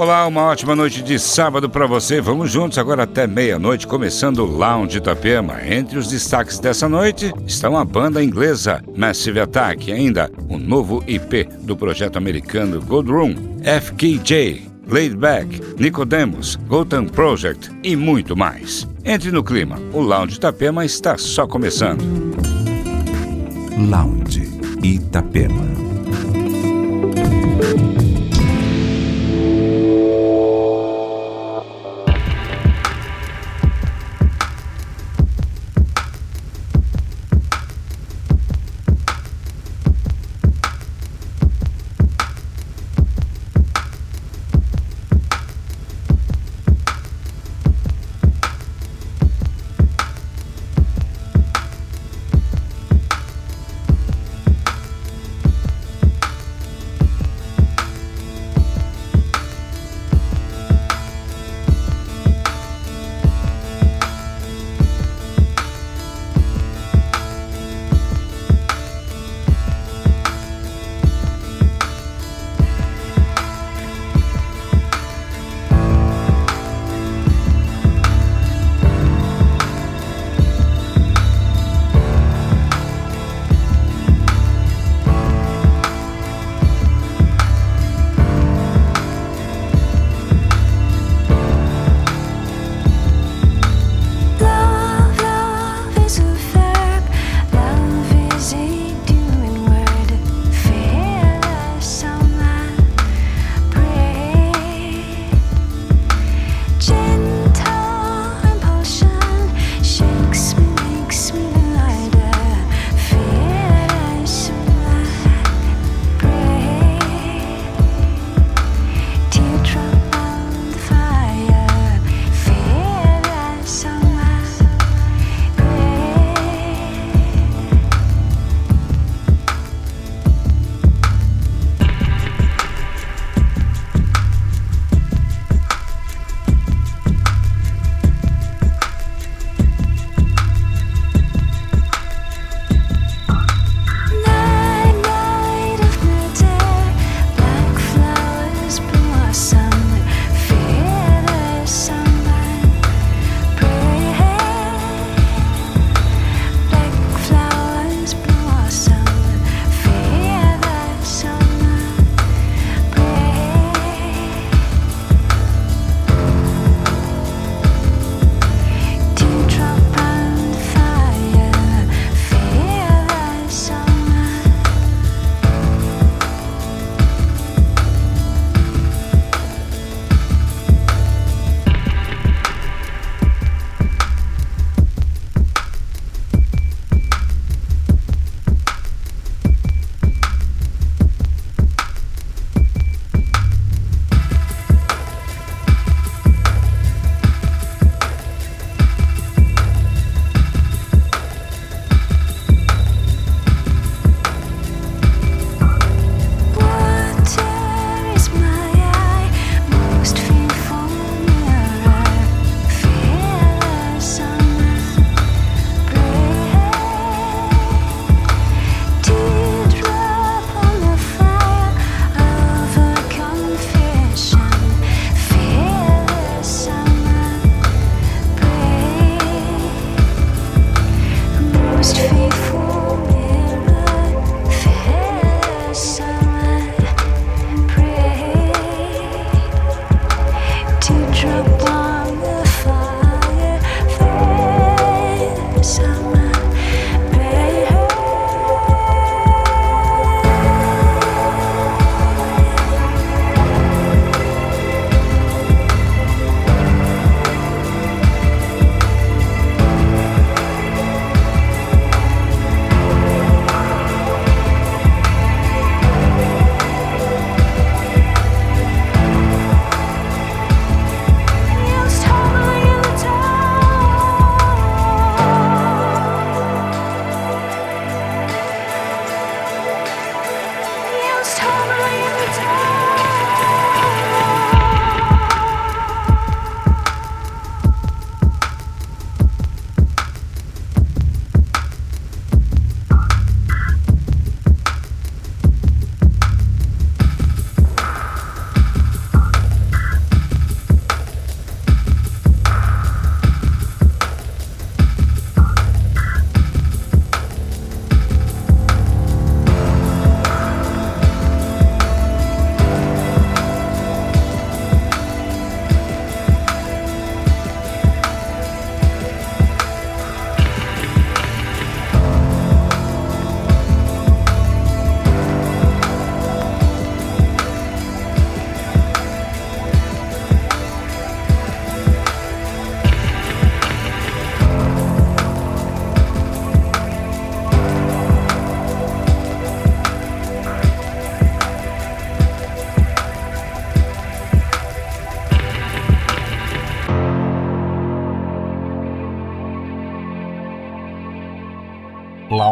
Olá, uma ótima noite de sábado para você. Vamos juntos agora até meia-noite, começando o Lounge Itapema. Entre os destaques dessa noite estão a banda inglesa Massive Attack ainda o novo IP do projeto americano Gold Room, FKJ, Laid Back, Nicodemus, Gotham Project e muito mais. Entre no clima, o Lounge Itapema está só começando. Lounge Itapema.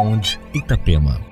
Sound Itapema.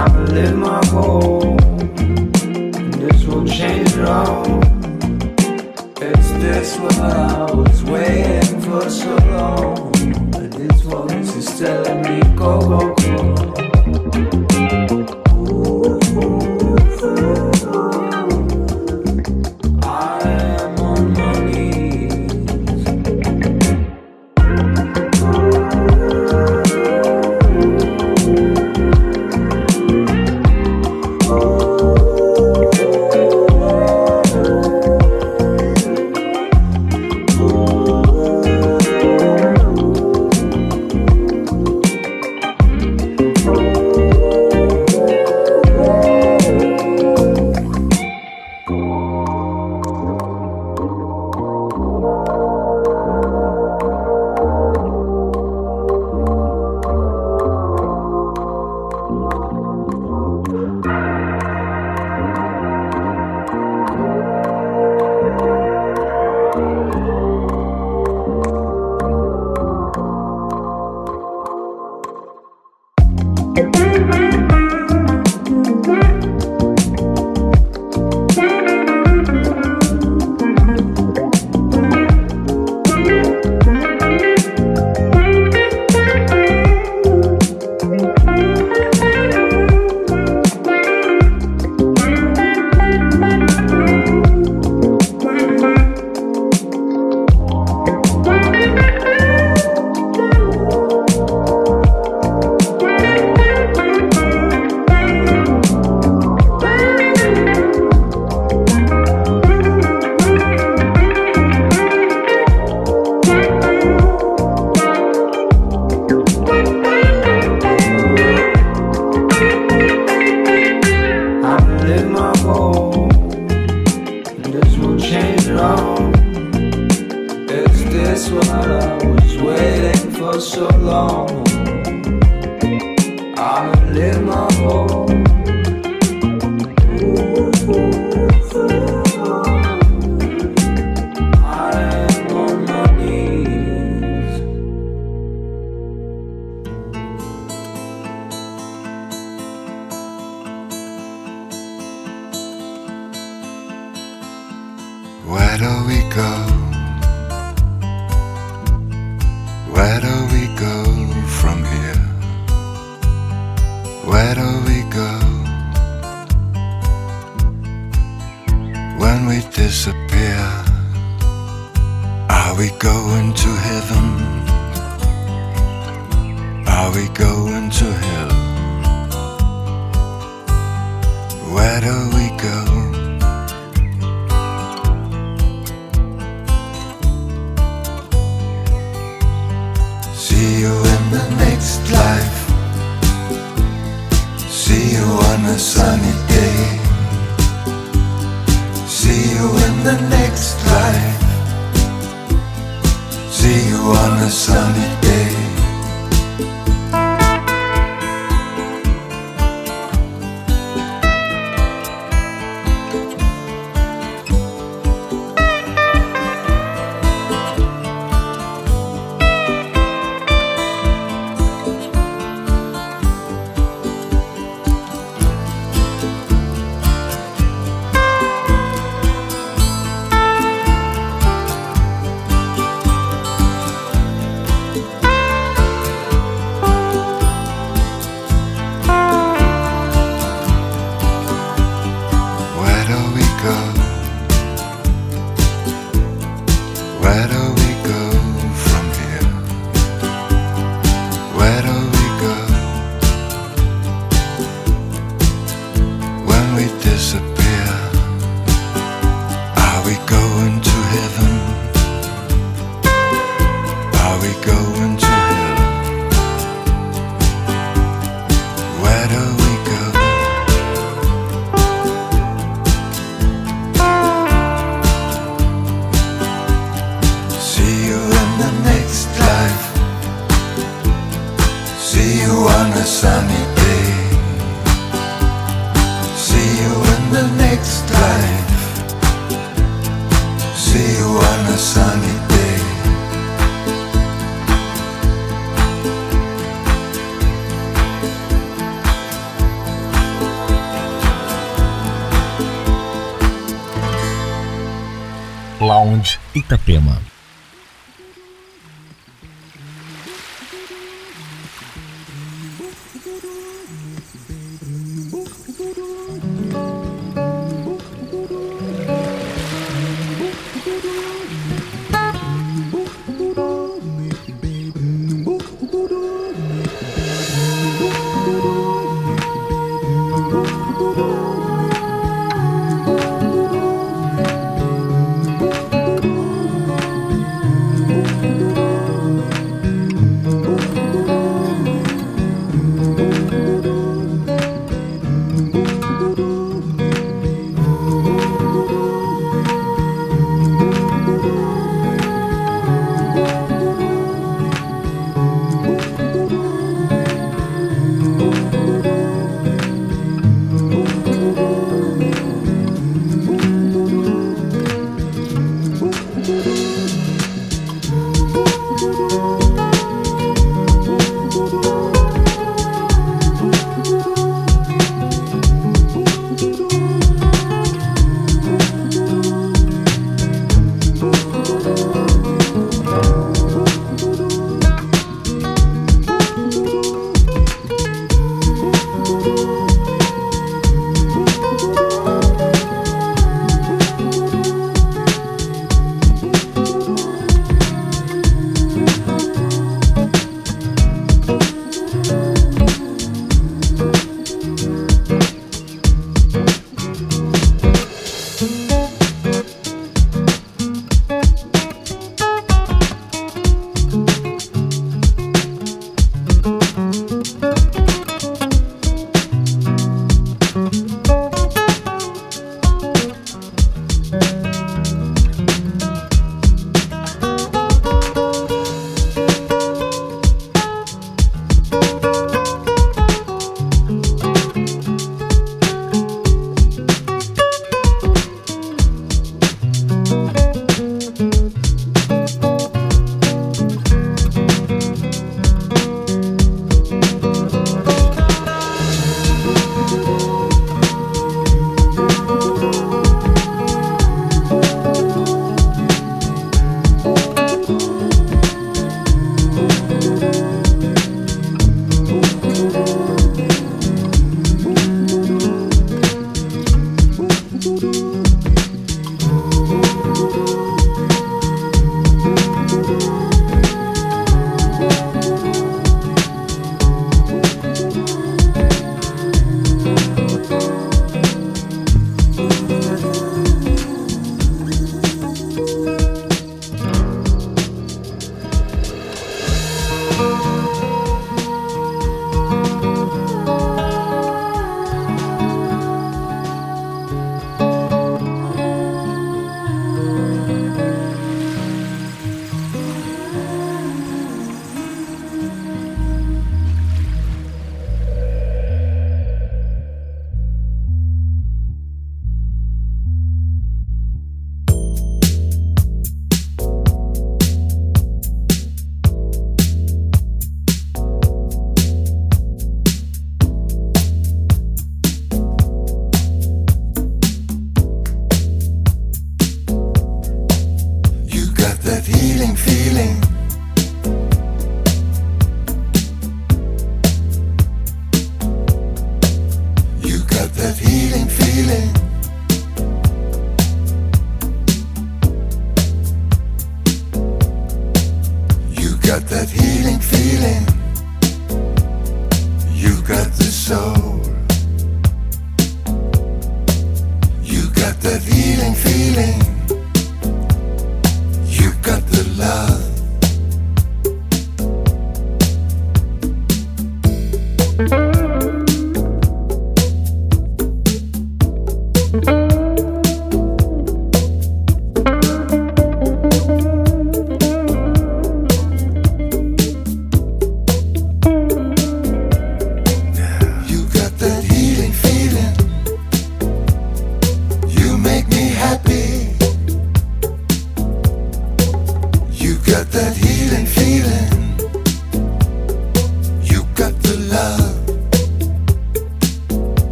I've lived my goal. This will change it all. Is this what I was waiting for so long? This voice is telling me go, go, go.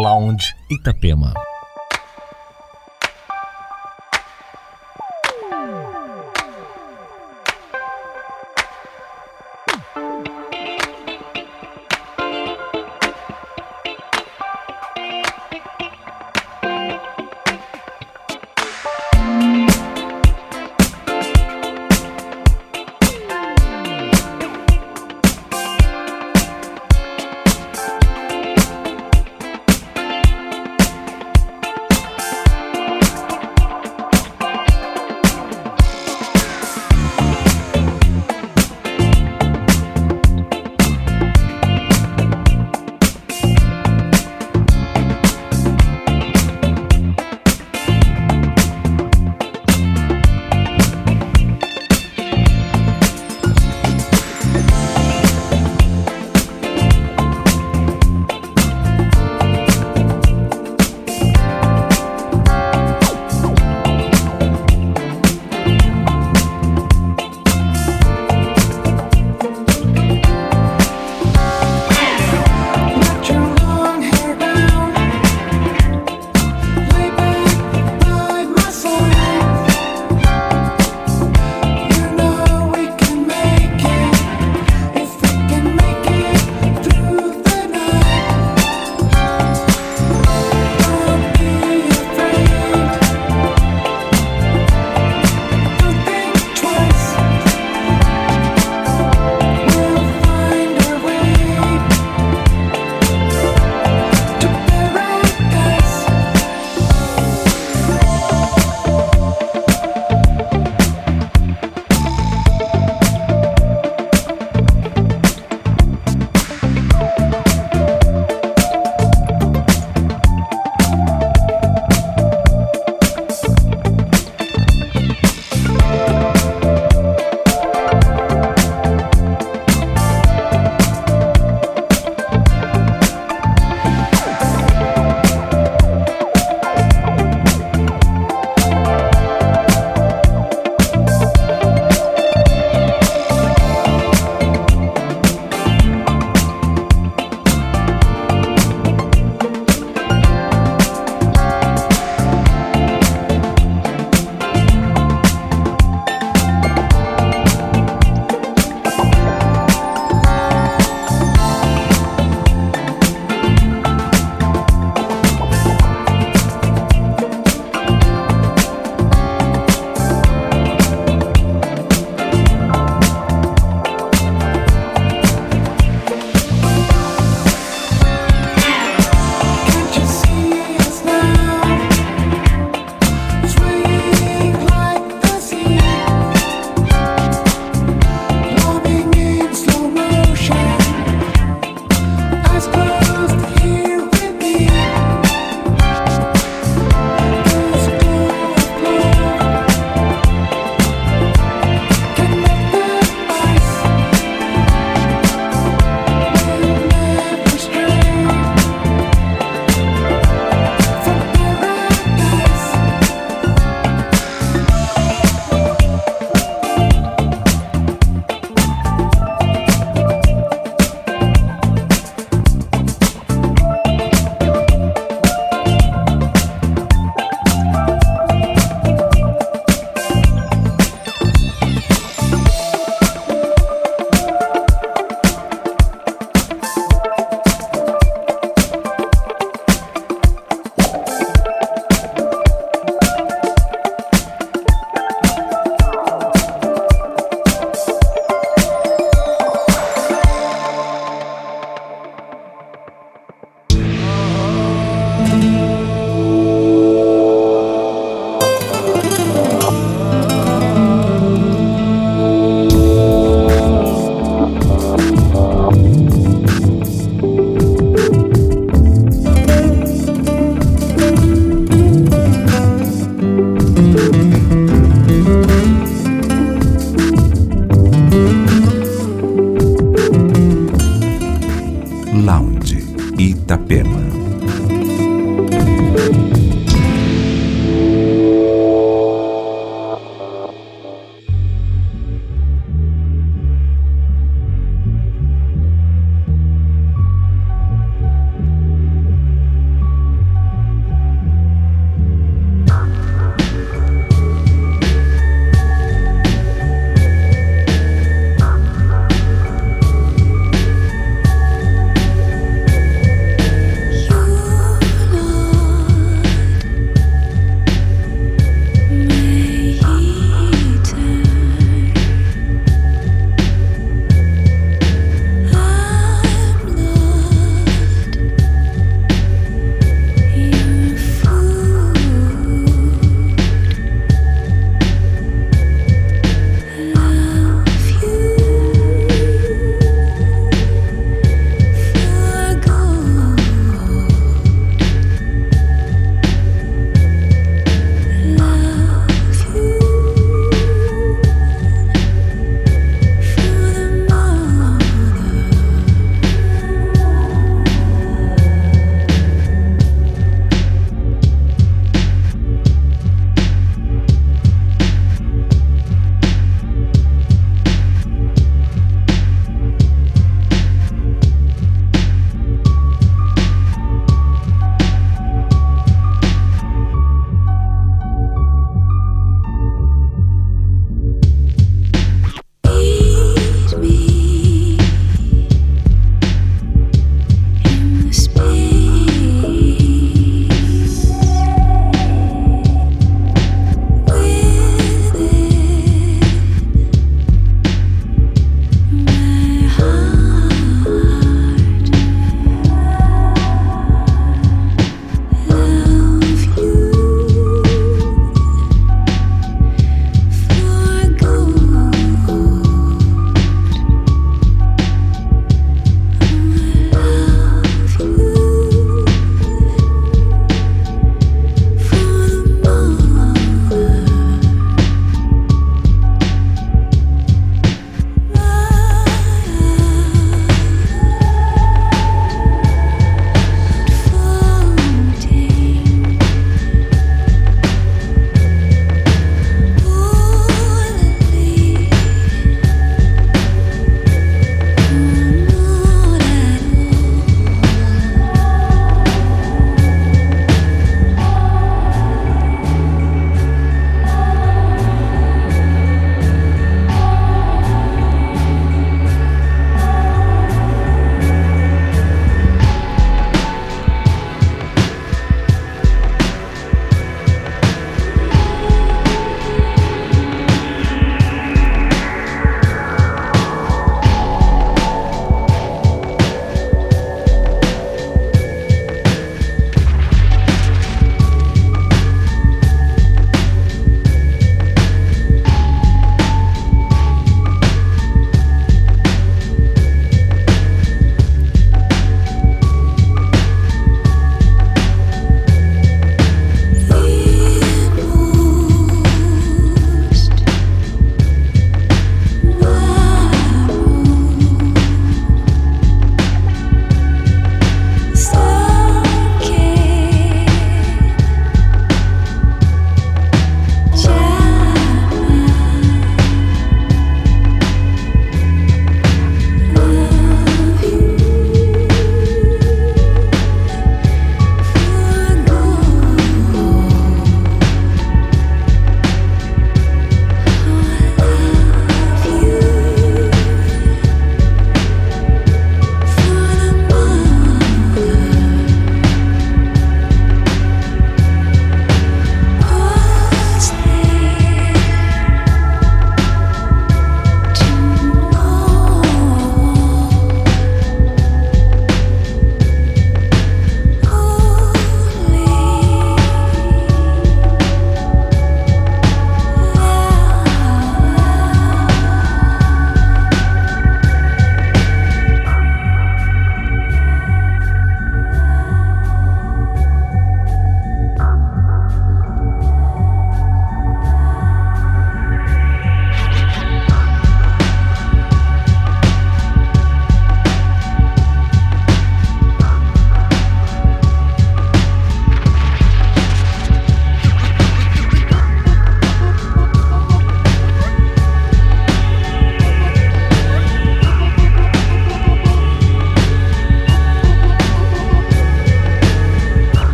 Lounge Itapema.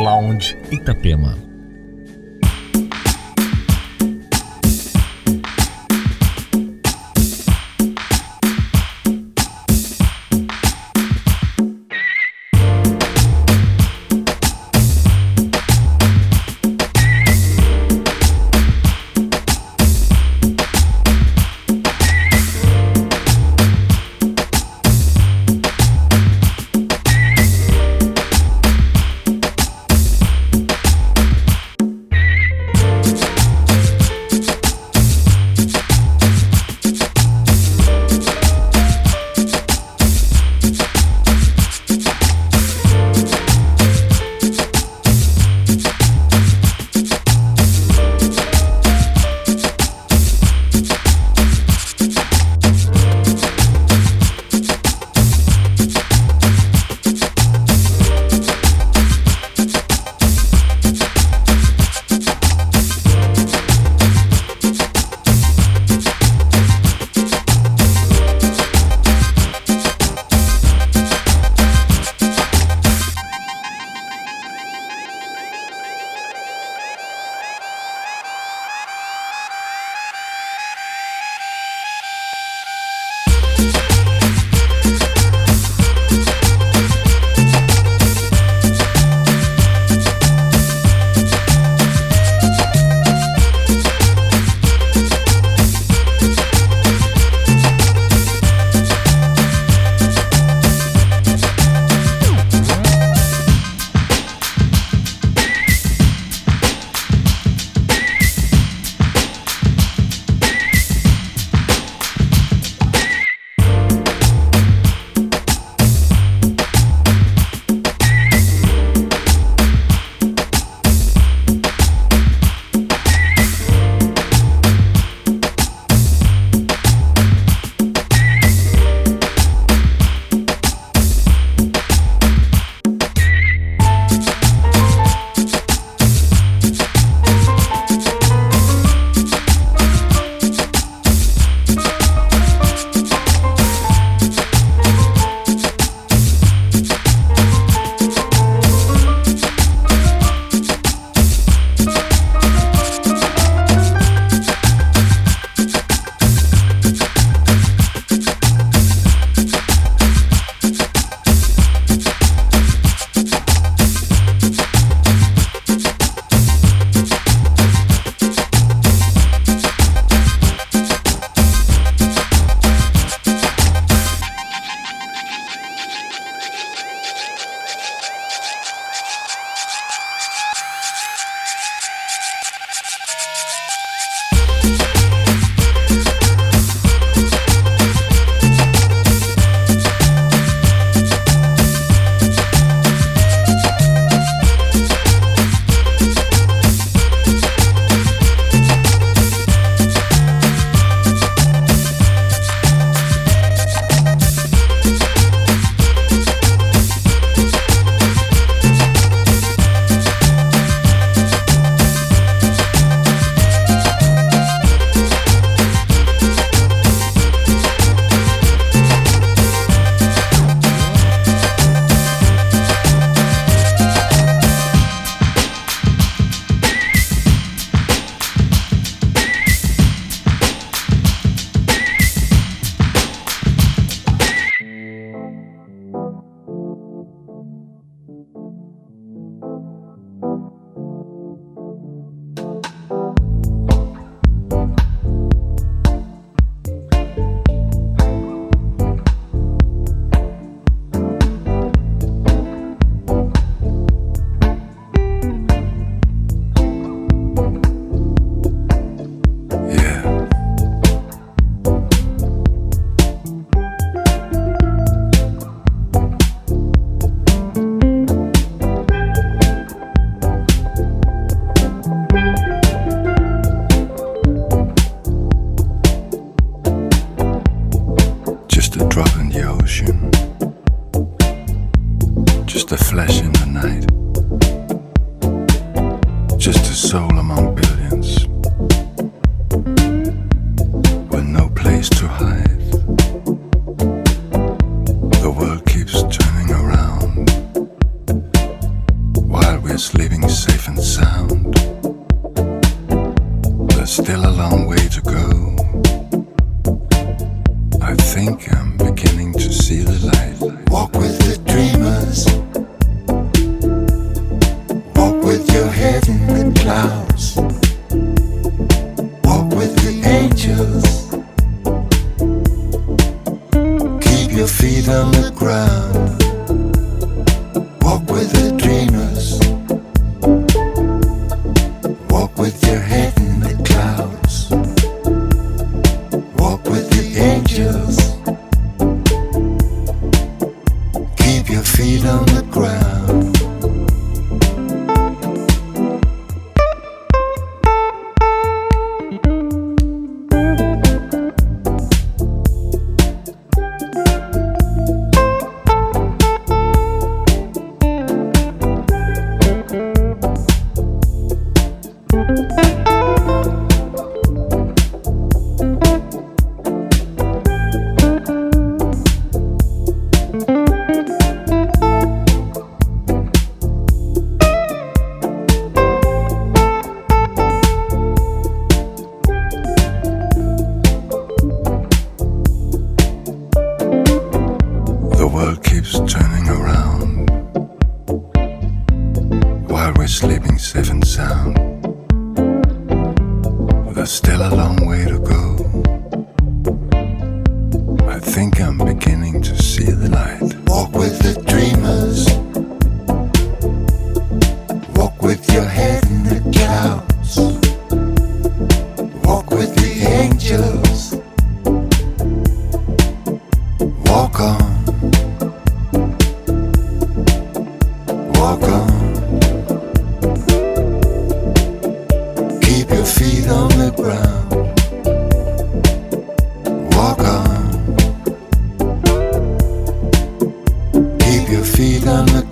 Lounge Itapema. your feet on the ground.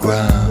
ground.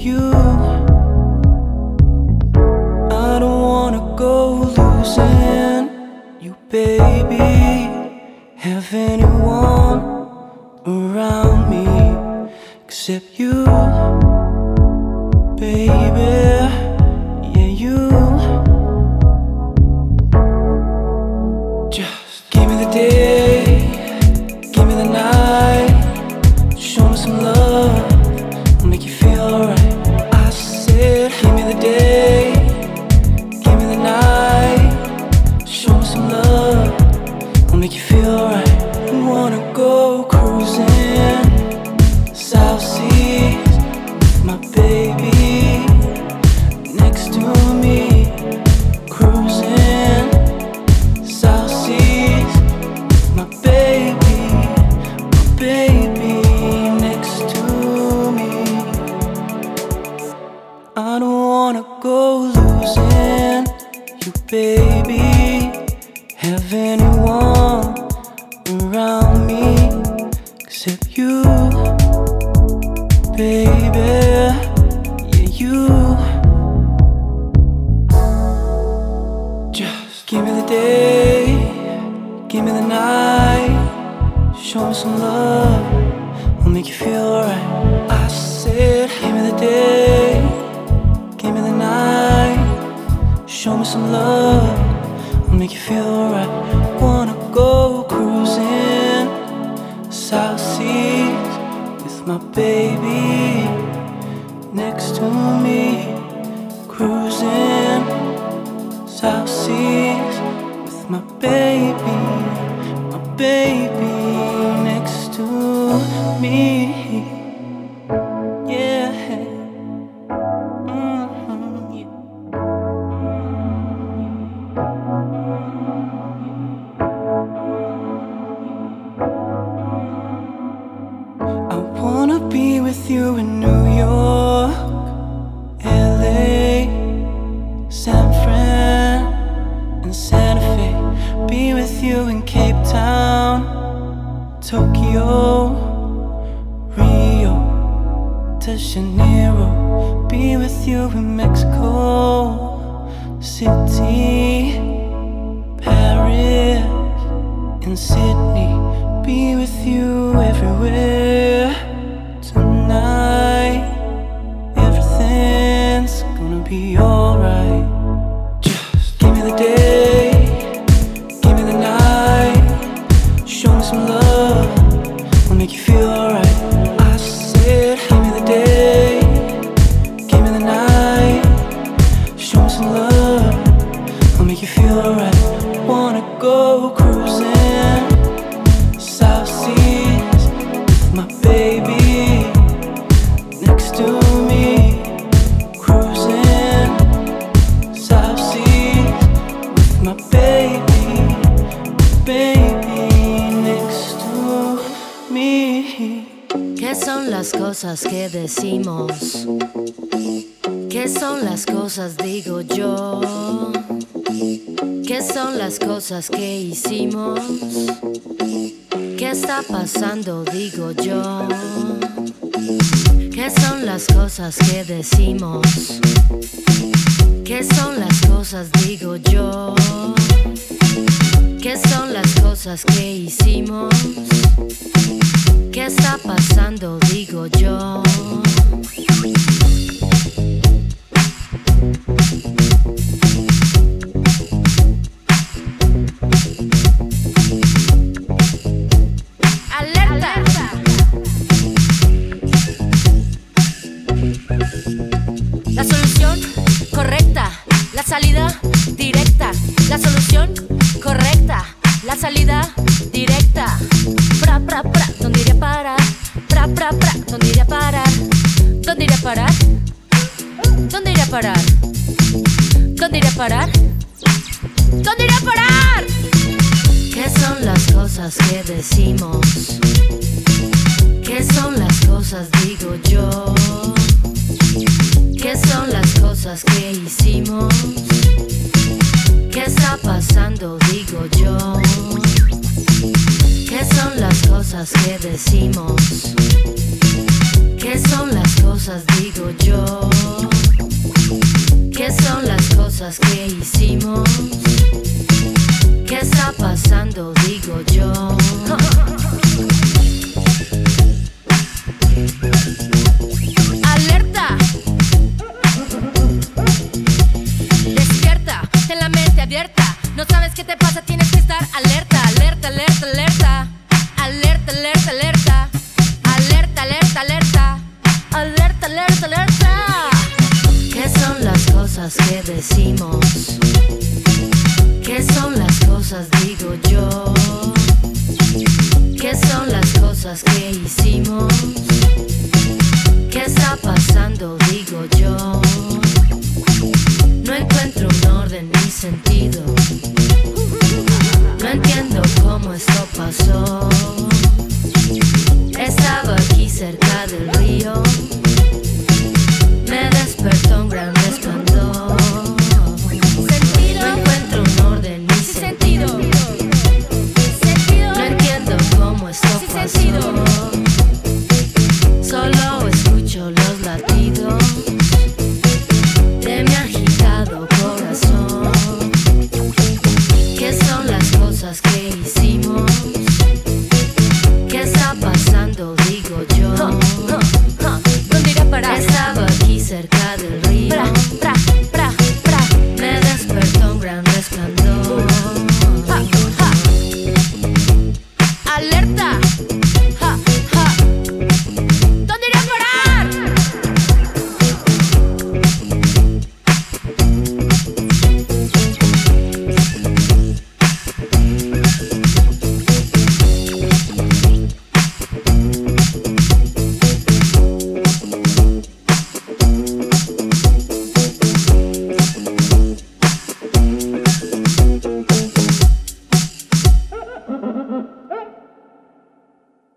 Except you, baby. Have anyone around me except you. with my baby, my baby next to me. son las cosas que hicimos? ¿Qué está pasando, digo yo? ¿Qué son las cosas que decimos? ¿Qué son las cosas, digo yo? ¿Qué son las cosas que hicimos? ¿Qué está pasando, digo yo? sí.